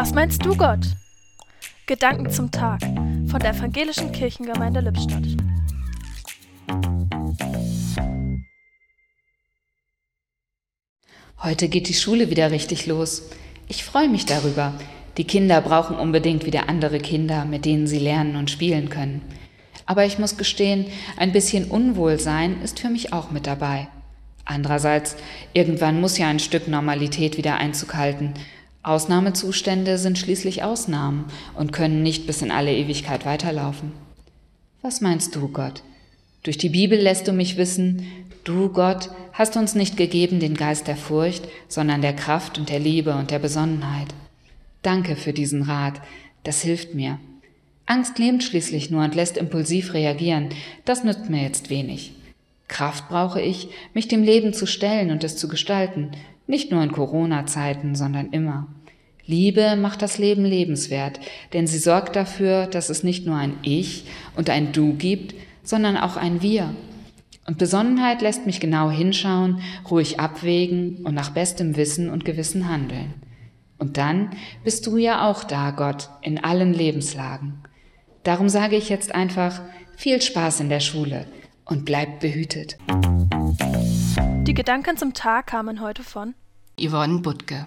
Was meinst du, Gott? Gedanken zum Tag von der Evangelischen Kirchengemeinde Lippstadt. Heute geht die Schule wieder richtig los. Ich freue mich darüber. Die Kinder brauchen unbedingt wieder andere Kinder, mit denen sie lernen und spielen können. Aber ich muss gestehen, ein bisschen Unwohlsein ist für mich auch mit dabei. Andererseits, irgendwann muss ja ein Stück Normalität wieder Einzug halten. Ausnahmezustände sind schließlich Ausnahmen und können nicht bis in alle Ewigkeit weiterlaufen. Was meinst du, Gott? Durch die Bibel lässt du mich wissen, du, Gott, hast uns nicht gegeben den Geist der Furcht, sondern der Kraft und der Liebe und der Besonnenheit. Danke für diesen Rat, das hilft mir. Angst lähmt schließlich nur und lässt impulsiv reagieren, das nützt mir jetzt wenig. Kraft brauche ich, mich dem Leben zu stellen und es zu gestalten, nicht nur in Corona-Zeiten, sondern immer. Liebe macht das Leben lebenswert, denn sie sorgt dafür, dass es nicht nur ein Ich und ein Du gibt, sondern auch ein Wir. Und Besonnenheit lässt mich genau hinschauen, ruhig abwägen und nach bestem Wissen und Gewissen handeln. Und dann bist du ja auch da, Gott, in allen Lebenslagen. Darum sage ich jetzt einfach viel Spaß in der Schule und bleibt behütet. Die Gedanken zum Tag kamen heute von Yvonne Butke.